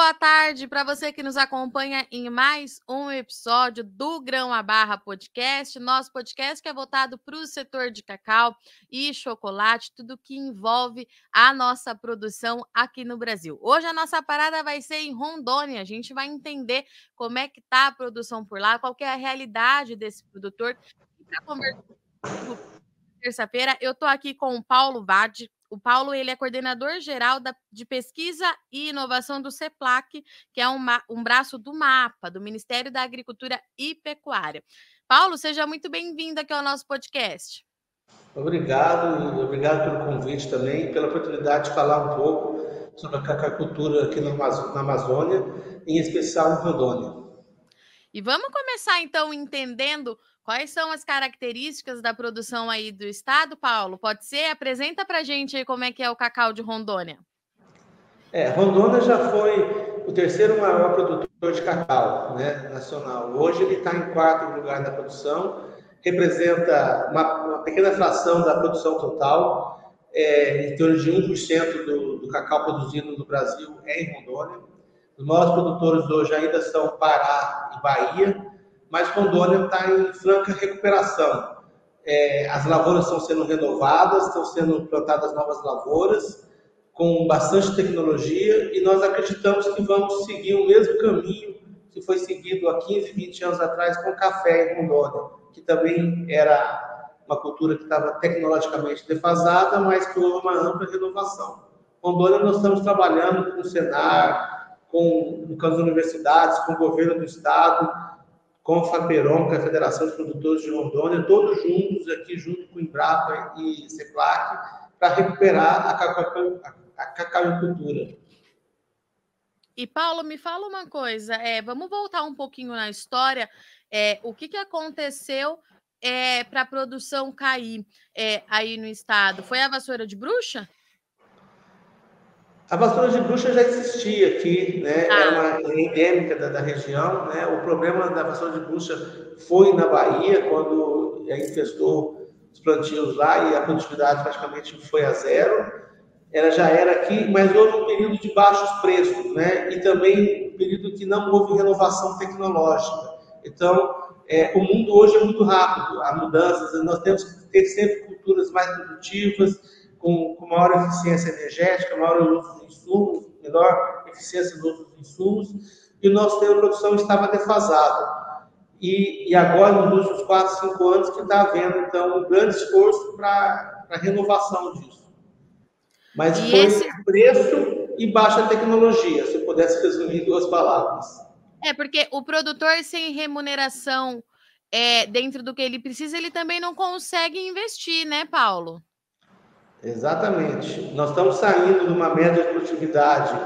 boa tarde para você que nos acompanha em mais um episódio do Grão a Barra Podcast, nosso podcast que é voltado para o setor de cacau e chocolate, tudo que envolve a nossa produção aqui no Brasil. Hoje a nossa parada vai ser em Rondônia, a gente vai entender como é que está a produção por lá, qual é a realidade desse produtor. Para conversar terça-feira, eu estou aqui com o Paulo Vade, o Paulo ele é coordenador geral da, de pesquisa e inovação do CEPLAC, que é um, um braço do MAPA, do Ministério da Agricultura e Pecuária. Paulo, seja muito bem-vindo aqui ao nosso podcast. Obrigado, obrigado pelo convite também, pela oportunidade de falar um pouco sobre a cacacultura aqui na Amazônia, em especial em Rondônia. E vamos começar então entendendo Quais são as características da produção aí do estado, Paulo? Pode ser? Apresenta para a gente aí como é que é o cacau de Rondônia. É, Rondônia já foi o terceiro maior produtor de cacau né, nacional. Hoje ele está em quarto lugar na produção, representa uma, uma pequena fração da produção total, é, em torno de 1% do, do cacau produzido no Brasil é em Rondônia. Os maiores produtores hoje ainda são Pará e Bahia, mas Rondônia está em franca recuperação. É, as lavouras estão sendo renovadas, estão sendo plantadas novas lavouras, com bastante tecnologia, e nós acreditamos que vamos seguir o mesmo caminho que foi seguido há 15, 20 anos atrás com café em Rondônia, que também era uma cultura que estava tecnologicamente defasada, mas que houve uma ampla renovação. Rondônia, nós estamos trabalhando com o Senar, com, com as universidades, com o governo do Estado, com a FAPERON, que é a Federação de Produtores de Rondônia, todos juntos aqui, junto com o Embrapa e CEPLAC, para recuperar a, cacau, a cacauicultura. E Paulo, me fala uma coisa, é, vamos voltar um pouquinho na história, é, o que, que aconteceu é, para a produção cair é, aí no estado? Foi a vassoura de bruxa? A vassoura de bruxa já existia aqui, né? Ah. Era uma endêmica da, da, região, né? O problema da vassoura de bruxa foi na Bahia, quando infestou os plantios lá e a produtividade praticamente foi a zero. Ela já era aqui, mas houve um período de baixos preços, né? E também um período que não houve renovação tecnológica. Então, é, o mundo hoje é muito rápido, há mudanças, nós temos que ter sempre culturas mais produtivas, com, com maior eficiência energética, maior uso de insumos, menor eficiência no uso de insumos, e o nosso sistema de produção estava defasado. E, e agora, nos últimos 4, 5 anos, que está havendo, então, um grande esforço para a renovação disso. Mas e foi esse... preço e baixa tecnologia, se eu pudesse resumir em duas palavras. É, porque o produtor sem remuneração é, dentro do que ele precisa, ele também não consegue investir, né, Paulo? Exatamente. Nós estamos saindo de uma média de produtividade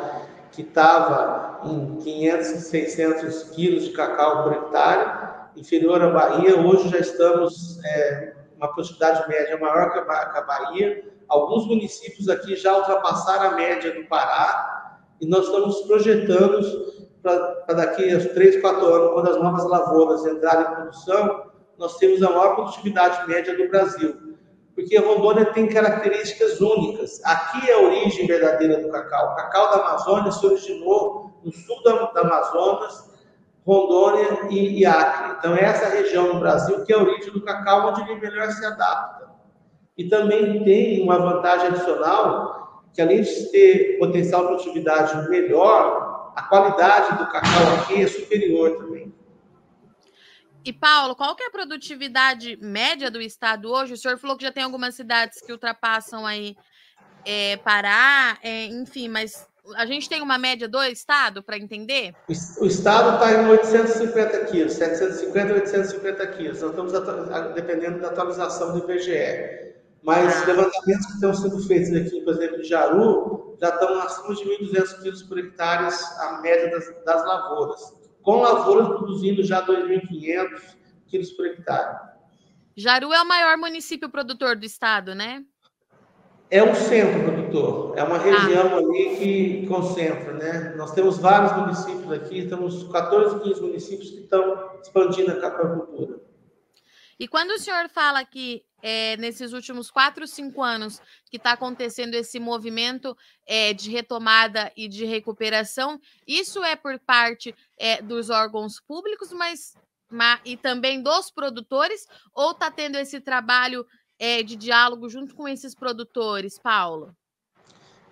que estava em 500, 600 quilos de cacau por hectare, inferior à Bahia. Hoje já estamos é, uma produtividade média maior que a Bahia. Alguns municípios aqui já ultrapassaram a média do Pará e nós estamos projetando para daqui a 3, 4 anos, quando as novas lavouras entrarem em produção, nós temos a maior produtividade média do Brasil porque Rondônia tem características únicas. Aqui é a origem verdadeira do cacau. O cacau da Amazônia se originou no sul da, Amazonas, Rondônia e, e Acre. Então, é essa região no Brasil que é a origem do cacau, onde ele melhor se adapta. E também tem uma vantagem adicional, que além de ter potencial de produtividade melhor, a qualidade do cacau aqui é superior também. E Paulo, qual que é a produtividade média do estado hoje? O senhor falou que já tem algumas cidades que ultrapassam aí é, Pará, é, enfim, mas a gente tem uma média do estado para entender? O estado está em 850 quilos, 750 a 850 quilos. Nós estamos dependendo da atualização do IBGE. Mas ah. levantamentos que estão sendo feitos aqui, por exemplo, em Jaru, já estão acima de 1.200 quilos por hectare a média das, das lavouras com lavouras produzindo já 2.500 quilos por hectare. Jaru é o maior município produtor do estado, né? É um centro produtor, é uma região ah. ali que concentra, né? Nós temos vários municípios aqui, temos 14, 15 municípios que estão expandindo a capocultura. E quando o senhor fala que é, nesses últimos quatro, cinco anos que está acontecendo esse movimento é, de retomada e de recuperação, isso é por parte é, dos órgãos públicos, mas, mas, e também dos produtores, ou está tendo esse trabalho de diálogo junto com esses produtores, Paulo?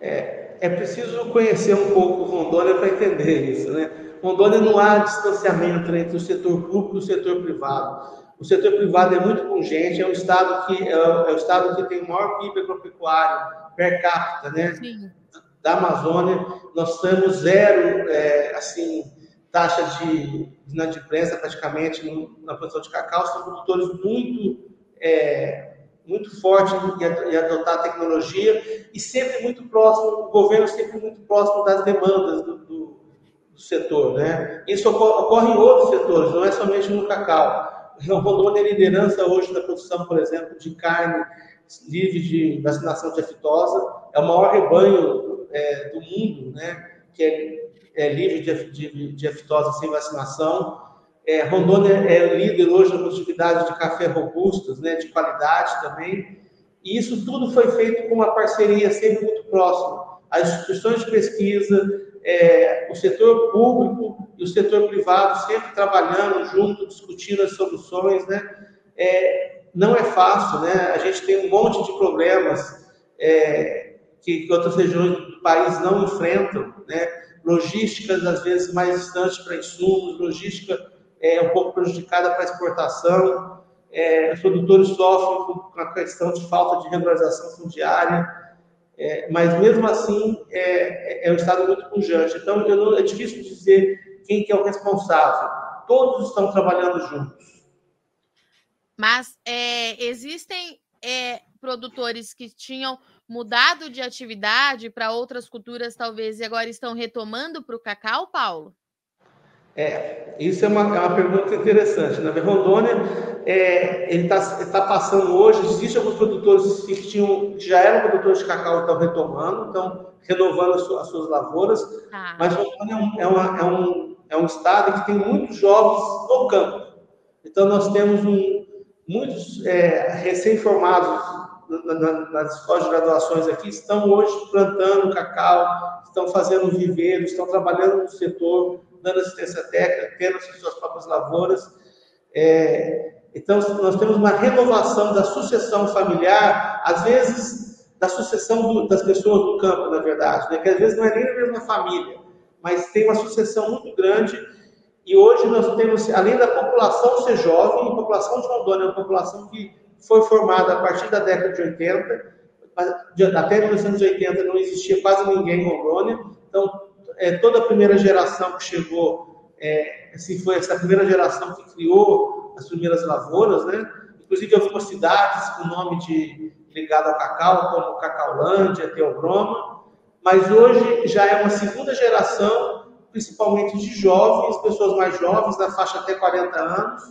É, é preciso conhecer um pouco Rondônia para entender isso, né? Rondônia não há distanciamento entre o setor público e o setor privado. O setor privado é muito pungente, é um estado que é, é o estado que tem o maior PIB agropecuário per capita, né? Sim. Da Amazônia, nós temos zero, é, assim, taxa de inadimplência praticamente na produção de cacau, são produtores muito, é, muito fortes em adotar a tecnologia e sempre muito próximo, o governo sempre muito próximo das demandas do, do, do setor, né? Isso ocorre em outros setores, não é somente no cacau. Rondônia é liderança hoje na produção, por exemplo, de carne livre de vacinação de aftosa. É o maior rebanho é, do mundo, né, que é, é livre de, de, de, aftosa sem vacinação. É, Rondônia é líder hoje na produtividade de café robustos, né, de qualidade também. E isso tudo foi feito com uma parceria sempre muito próxima. As instituições de pesquisa, é, o setor público e o setor privado sempre trabalhando junto, discutindo as soluções, né? É, não é fácil, né? A gente tem um monte de problemas é, que, que, outras regiões do país não enfrentam, né? Logísticas, às vezes, mais distantes para insumos, logística é um pouco prejudicada para exportação, é, os produtores sofrem com a questão de falta de regularização fundiária, é, mas mesmo assim é, é, é um estado muito pujante. Então não, é difícil dizer quem que é o responsável. Todos estão trabalhando juntos. Mas é, existem é, produtores que tinham mudado de atividade para outras culturas, talvez, e agora estão retomando para o cacau, Paulo? É, isso é uma, é uma pergunta interessante. Na né? Rondônia, é, ele está tá passando hoje, existem alguns produtores que, tinham, que já eram produtores de cacau e estão retomando, estão renovando as, suas, as suas lavouras, ah. mas Rondônia é, uma, é, um, é um estado que tem muitos jovens no campo. Então, nós temos um, muitos é, recém-formados na, na, nas escolas de graduações aqui, estão hoje plantando cacau, estão fazendo viveiros, estão trabalhando no setor, dando assistência técnica, tendo suas próprias lavouras. É, então, nós temos uma renovação da sucessão familiar, às vezes da sucessão do, das pessoas do campo, na verdade, né? que às vezes não é nem a mesma família, mas tem uma sucessão muito grande. E hoje nós temos, além da população ser jovem, a população de Rondônia é uma população que foi formada a partir da década de 80, até 1980 não existia quase ninguém em Rondônia, então é, toda a primeira geração que chegou, é, assim, foi essa primeira geração que criou as primeiras lavouras, né? Inclusive algumas cidades com nome de ligado ao cacau, como Cacaulândia, Teobroma, mas hoje já é uma segunda geração, principalmente de jovens, pessoas mais jovens, da faixa até 40 anos,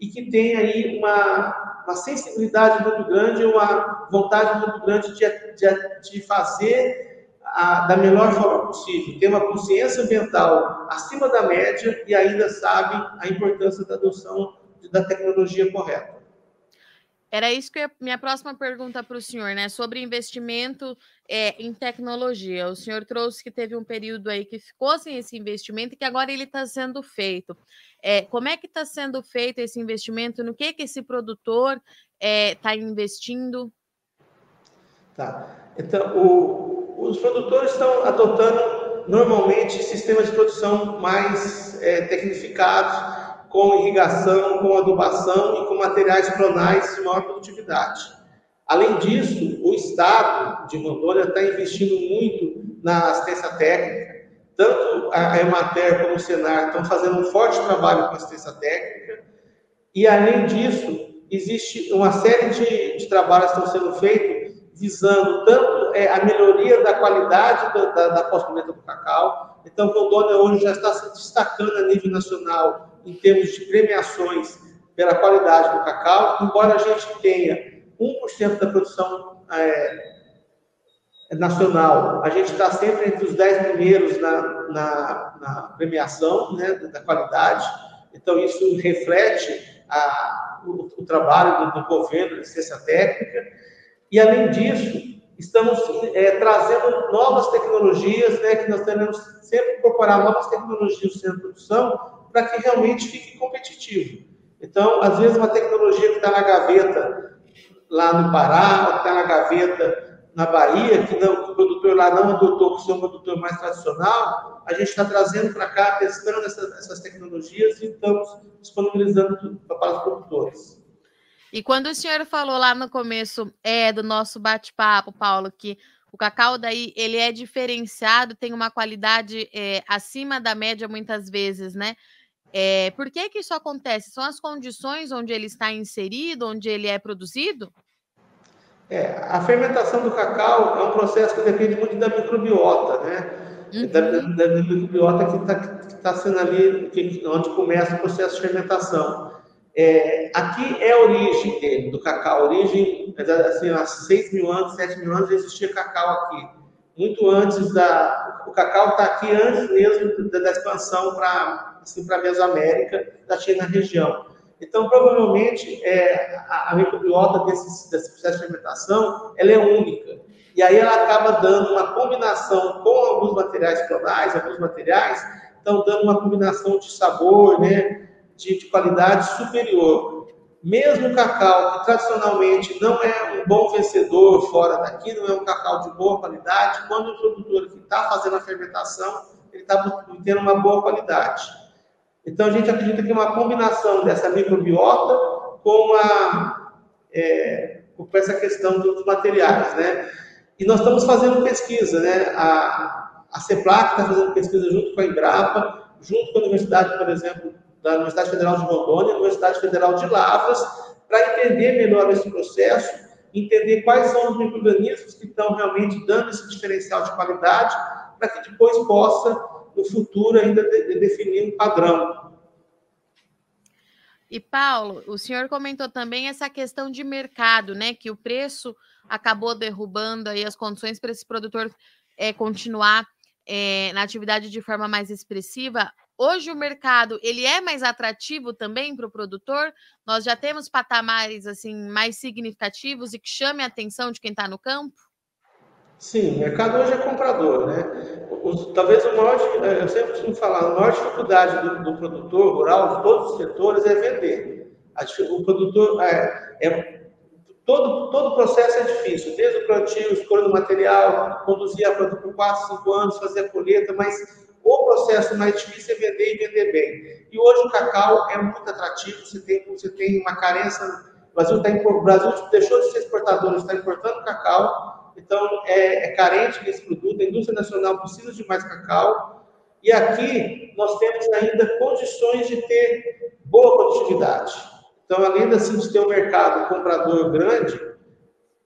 e que tem aí uma, uma sensibilidade muito grande, uma vontade muito grande de, de, de fazer a, da melhor forma possível, ter uma consciência ambiental acima da média e ainda sabe a importância da adoção da tecnologia correta. Era isso que eu, minha próxima pergunta para o senhor, né? Sobre investimento é, em tecnologia. O senhor trouxe que teve um período aí que ficou sem esse investimento e que agora ele está sendo feito. É, como é que está sendo feito esse investimento? No que que esse produtor está é, investindo? Tá. Então, o, os produtores estão adotando normalmente sistemas de produção mais é, tecnificados, com irrigação, com adubação e com materiais clonais de maior produtividade. Além disso, o Estado de Rondônia está investindo muito na assistência técnica. Tanto a Emater como o Senar estão fazendo um forte trabalho com assistência técnica. E, além disso, existe uma série de, de trabalhos que estão sendo feitos visando tanto é, a melhoria da qualidade da, da, da pós-colheita do cacau. Então, Rondônia hoje já está se destacando a nível nacional em termos de premiações pela qualidade do cacau, embora a gente tenha 1% da produção é, nacional, a gente está sempre entre os 10 primeiros na, na, na premiação né, da qualidade, então isso reflete a, o, o trabalho do, do governo, assistência técnica, e além disso, estamos é, trazendo novas tecnologias, né, que nós temos sempre incorporar novas tecnologias no centro de produção para que realmente fique competitivo. Então, às vezes, uma tecnologia que está na gaveta lá no Pará, ou que está na gaveta na Bahia, que, não, que o produtor lá não adotou por ser um produtor mais tradicional, a gente está trazendo para cá, testando essas, essas tecnologias e estamos disponibilizando para os produtores. E quando o senhor falou lá no começo é do nosso bate-papo, Paulo, que o cacau daí ele é diferenciado, tem uma qualidade é, acima da média muitas vezes, né? É, por que que isso acontece? São as condições onde ele está inserido, onde ele é produzido? É, a fermentação do cacau é um processo que depende muito da microbiota, né? Uhum. Da, da, da, microbiota que está tá sendo ali, que, onde começa o processo de fermentação. É, aqui é a origem dele, do cacau. A origem, assim, há 6 mil anos, 7 mil anos, existia cacau aqui. Muito antes da. O cacau está aqui antes mesmo da, da expansão para assim, a Mesoamérica, da China região. Então, provavelmente, é, a, a microbiota desse, desse processo de fermentação ela é única. E aí ela acaba dando uma combinação com alguns materiais clonais, alguns materiais, então dando uma combinação de sabor, né? De, de qualidade superior. Mesmo o cacau, que tradicionalmente não é um bom vencedor fora daqui, não é um cacau de boa qualidade, quando o produtor que está fazendo a fermentação, ele está tendo uma boa qualidade. Então a gente acredita que uma combinação dessa microbiota com, a, é, com essa questão dos materiais, né? E nós estamos fazendo pesquisa, né? A, a CEPLAC está fazendo pesquisa junto com a Embrapa, junto com a Universidade, por exemplo, da Universidade Federal de Rondônia, Universidade Federal de Lavras, para entender melhor esse processo, entender quais são os microorganismos que estão realmente dando esse diferencial de qualidade, para que depois possa, no futuro, ainda de, de definir um padrão. E Paulo, o senhor comentou também essa questão de mercado, né? Que o preço acabou derrubando aí as condições para esse produtor é, continuar é, na atividade de forma mais expressiva. Hoje o mercado ele é mais atrativo também para o produtor. Nós já temos patamares assim mais significativos e que chame a atenção de quem está no campo. Sim, o mercado hoje é comprador, né? Os, talvez o maior, eu sempre costumo falar, a maior dificuldade do, do, produtor rural, de todos os setores, é vender. A, o produtor é, é todo, todo o processo é difícil, desde o plantio, escolha do material, conduzir a planta por 4, 5 anos, fazer a colheita, mas o processo difícil é vender e vender bem. E hoje o cacau é muito atrativo, você tem, você tem uma carência. O Brasil, tá, o Brasil deixou de ser exportador, está importando cacau, então é, é carente desse produto. A indústria nacional precisa de mais cacau. E aqui nós temos ainda condições de ter boa produtividade. Então, além assim, de ter um mercado comprador grande,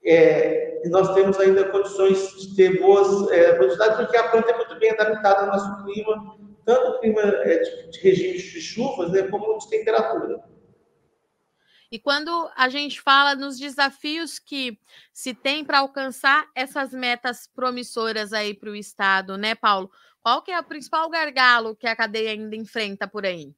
é, nós temos ainda condições de ter boas é, porque a planta é muito bem adaptada ao nosso clima, tanto clima é, de, de de chuvas, né, como de temperatura. E quando a gente fala nos desafios que se tem para alcançar essas metas promissoras aí para o Estado, né, Paulo? Qual que é o principal gargalo que a cadeia ainda enfrenta por aí?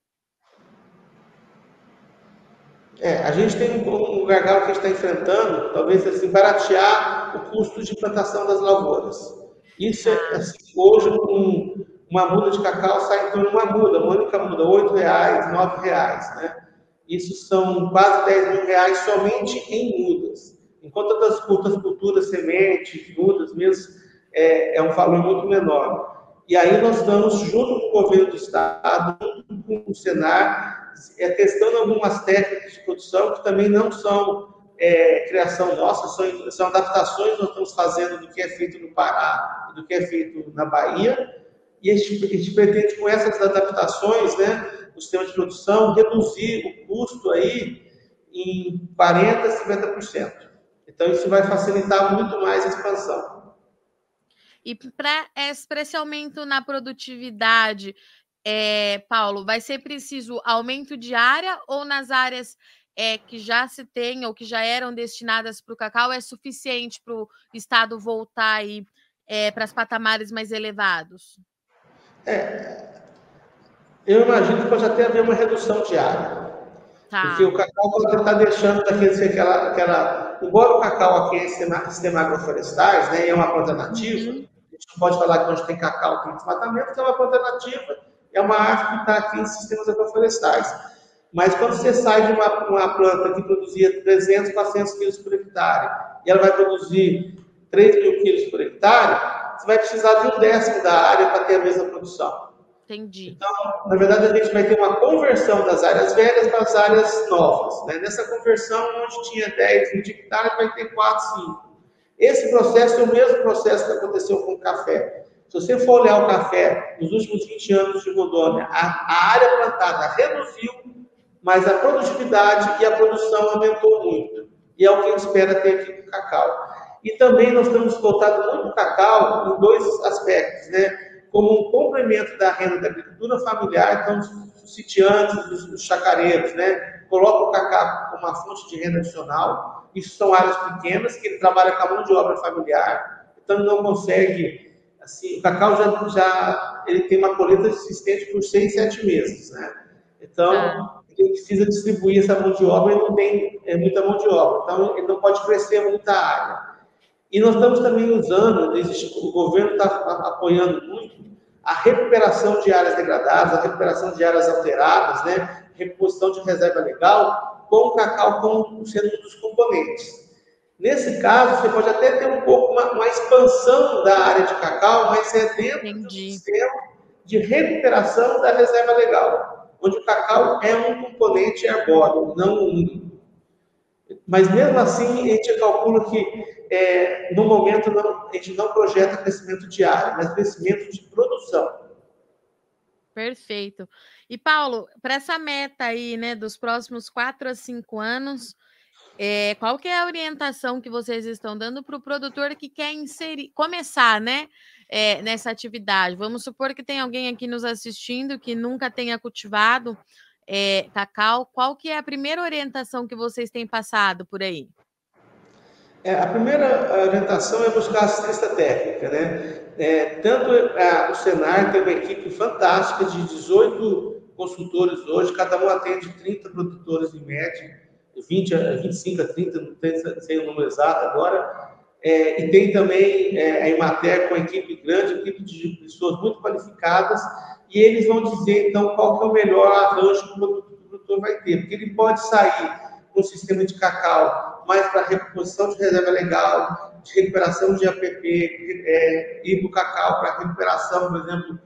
É, a gente tem um, um gargalo que a gente está enfrentando, talvez assim, baratear o custo de plantação das lavouras. Isso é, assim, hoje, um, uma muda de cacau sai em torno de uma muda, uma única muda, R$ reais, R$ reais, né? Isso são quase 10 mil reais somente em mudas. Enquanto outras, outras culturas, sementes, mudas mesmo, é, é um valor muito menor. E aí nós estamos, junto com o governo do Estado, junto com o Senar, é, testando algumas técnicas de produção que também não são é, criação nossa, são, são adaptações que nós estamos fazendo do que é feito no Pará, do que é feito na Bahia, e a gente, a gente pretende, com essas adaptações, né, no sistema de produção, reduzir o custo aí em 40%, 50%. Então, isso vai facilitar muito mais a expansão. E para esse aumento na produtividade, é, Paulo, vai ser preciso aumento de área ou nas áreas é, que já se tem ou que já eram destinadas para o cacau é suficiente para o Estado voltar aí é, para os patamares mais elevados? É, eu imagino que pode até haver uma redução de área. Tá. Porque o cacau está deixando daqueles aquela, aquela. Embora o cacau aqui é sistema, sistema agroflorestais, né, é uma planta nativa, uhum. a gente não pode falar que onde tem cacau tem desmatamento, que é uma planta nativa, é uma árvore que está aqui em sistemas agroflorestais. Mas quando você sai de uma, uma planta que produzia 300, 400 quilos por hectare, e ela vai produzir 3 mil quilos por hectare, você vai precisar de um décimo da área para ter a mesma produção. Entendi. Então, na verdade, a gente vai ter uma conversão das áreas velhas para as áreas novas. Né? Nessa conversão, onde tinha 10, 20 hectares, vai ter 4, 5. Esse processo é o mesmo processo que aconteceu com o café. Se você for olhar o café nos últimos 20 anos de Rondônia, a, a área plantada reduziu, mas a produtividade e a produção aumentou muito. E é o que a gente espera ter aqui com o cacau. E também nós temos voltado muito cacau em dois aspectos, né? como um complemento da renda da agricultura familiar, então os sitiantes, os, os chacareiros, né, colocam o cacau como uma fonte de renda adicional. Isso são áreas pequenas que ele trabalha com a mão de obra familiar, então não consegue, assim, o cacau já, já ele tem uma colheita existente por seis, sete meses, né? Então ah. ele precisa distribuir essa mão de obra e não tem é, muita mão de obra, então ele não pode crescer muita área. E nós estamos também usando, o governo está apoiando muito a recuperação de áreas degradadas, a recuperação de áreas alteradas, né? reposição de reserva legal, com o cacau como sendo um dos componentes. Nesse caso, você pode até ter um pouco uma, uma expansão da área de cacau, mas é dentro Entendi. do sistema de recuperação da reserva legal, onde o cacau é um componente arbóreo, não um. Mas mesmo assim, a gente calcula que é, no momento, não, a gente não projeta crescimento de área, mas crescimento de produção. Perfeito. E, Paulo, para essa meta aí, né, dos próximos quatro a cinco anos, é, qual que é a orientação que vocês estão dando para o produtor que quer inserir, começar, né, é, nessa atividade? Vamos supor que tem alguém aqui nos assistindo que nunca tenha cultivado é, cacau. Qual que é a primeira orientação que vocês têm passado por aí? É, a primeira orientação é buscar assistência técnica, né? É, tanto a, o Senar tem uma equipe fantástica de 18 consultores hoje, cada um atende 30 produtores em média, 20 a 25 a 30, não sei o número exato agora. É, e tem também é, a Imater com uma equipe grande, equipe de pessoas muito qualificadas, e eles vão dizer então qual que é o melhor arranjo que o produtor vai ter, porque ele pode sair com o sistema de cacau mais para reposição de reserva legal, de recuperação de APP, é, ir para o cacau para recuperação, por exemplo,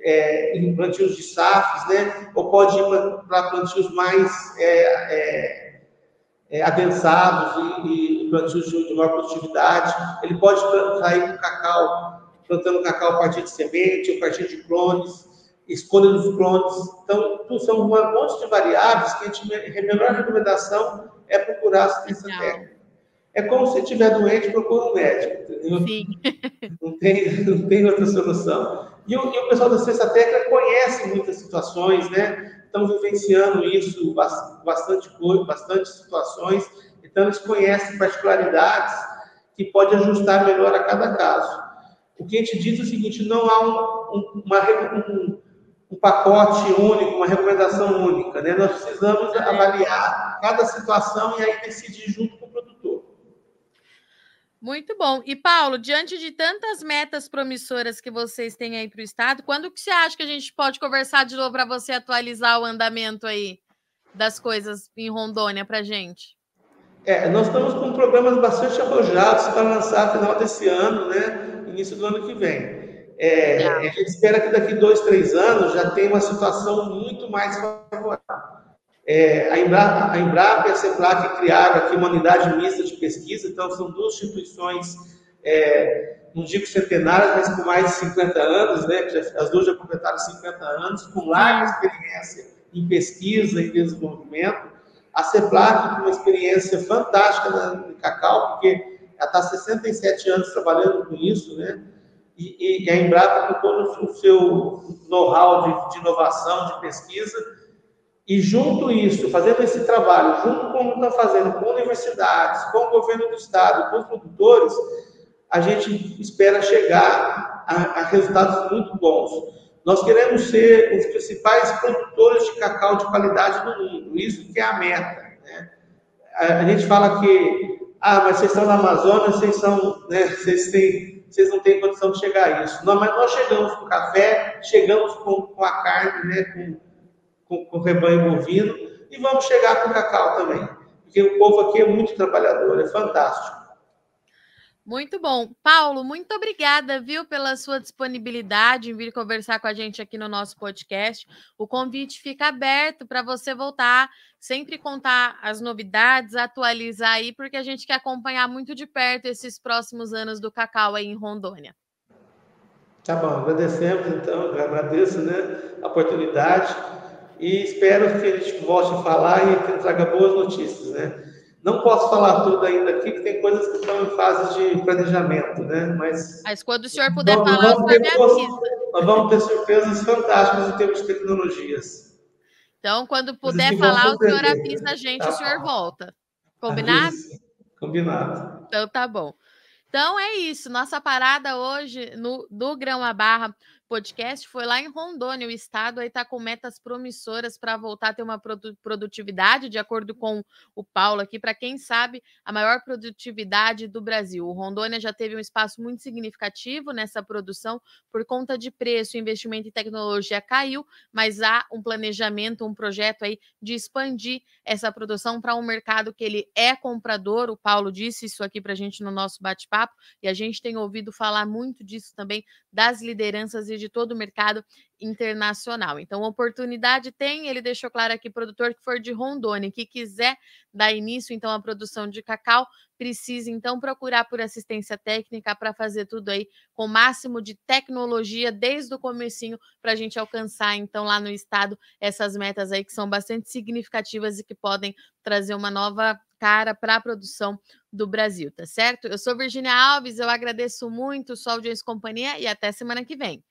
é, em plantios de safras, né? ou pode ir para plantios mais é, é, adensados e, e plantios de, de maior produtividade. Ele pode sair com cacau, plantando cacau a partir de semente, a partir de clones escolha dos clones. Então, são um monte de variáveis que a, gente, a melhor recomendação é procurar assistência Legal. técnica. É como se estiver doente, procura um médico, entendeu? Sim. Não tem, não tem outra solução. E o, e o pessoal da assistência técnica conhece muitas situações, né? Estão vivenciando isso, bastante coisa, bastante situações. Então, eles conhecem particularidades que pode ajustar melhor a cada caso. O que a gente diz é o seguinte: não há um, um, uma, um, um pacote único, uma recomendação única. Né? Nós precisamos avaliar cada situação e aí decidir junto. Muito bom. E Paulo, diante de tantas metas promissoras que vocês têm aí para o estado, quando que você acha que a gente pode conversar de novo para você atualizar o andamento aí das coisas em Rondônia para gente? É, nós estamos com programas bastante arrojados para lançar no final desse ano, né? Início do ano que vem. É, a gente espera que daqui dois, três anos já tenha uma situação muito mais favorável. É, a, Embrapa, a Embrapa e a CEPLAC criaram aqui uma unidade mista de pesquisa, então são duas instituições, é, não digo centenárias, mas com mais de 50 anos, né, as duas já completaram 50 anos, com larga experiência em pesquisa e desenvolvimento. A CEPLAC com uma experiência fantástica no cacau, porque ela está há 67 anos trabalhando com isso, né? e, e a Embrapa com todo o seu know-how de, de, inovação, de pesquisa, e junto isso, fazendo esse trabalho, junto com o que está fazendo com universidades, com o governo do estado, com os produtores, a gente espera chegar a, a resultados muito bons. Nós queremos ser os principais produtores de cacau de qualidade do mundo, isso que é a meta. Né? A, gente fala que, ah, mas vocês estão na Amazônia, vocês, são, né, vocês, têm, vocês não têm condição de chegar a isso. Não, mas nós chegamos com café, chegamos com, com a carne, né, com, com, com o rebanho bovino, e vamos chegar com o cacau também. Porque o povo aqui é muito trabalhador, é fantástico. Muito bom. Paulo, muito obrigada, viu, pela sua disponibilidade em vir conversar com a gente aqui no nosso podcast. O convite fica aberto para você voltar, sempre contar as novidades, atualizar aí, porque a gente quer acompanhar muito de perto esses próximos anos do cacau aí em Rondônia. Tá bom, agradecemos então, agradeço né, a oportunidade e espero que a gente volte a falar e traga boas notícias, né? Não posso falar tudo ainda aqui, porque tem coisas que estão em fase de planejamento, né? Mas, Mas quando o senhor puder nós, falar, o senhor me avisa. Nós vamos ter surpresas fantásticas em termos de tecnologias. Então, quando puder falar, o senhor avisa a gente, tá. o senhor volta. Combinado? Avisa. Combinado. Então, tá bom. Então, é isso. Nossa parada hoje no, do Grão a Barra podcast foi lá em Rondônia. O estado aí está com metas promissoras para voltar a ter uma produtividade, de acordo com o Paulo aqui, para quem sabe, a maior produtividade do Brasil. O Rondônia já teve um espaço muito significativo nessa produção por conta de preço, investimento em tecnologia caiu, mas há um planejamento, um projeto aí de expandir essa produção para um mercado que ele é comprador. O Paulo disse isso aqui para a gente no nosso bate-papo e a gente tem ouvido falar muito disso também das lideranças e de todo o mercado internacional. Então, oportunidade tem, ele deixou claro aqui, produtor que for de Rondônia, que quiser dar início, então, à produção de cacau, precisa, então, procurar por assistência técnica para fazer tudo aí com o máximo de tecnologia desde o comecinho para a gente alcançar, então, lá no estado, essas metas aí que são bastante significativas e que podem trazer uma nova cara para a produção do Brasil, tá certo? Eu sou Virginia Alves, eu agradeço muito sua audiência e companhia e até semana que vem.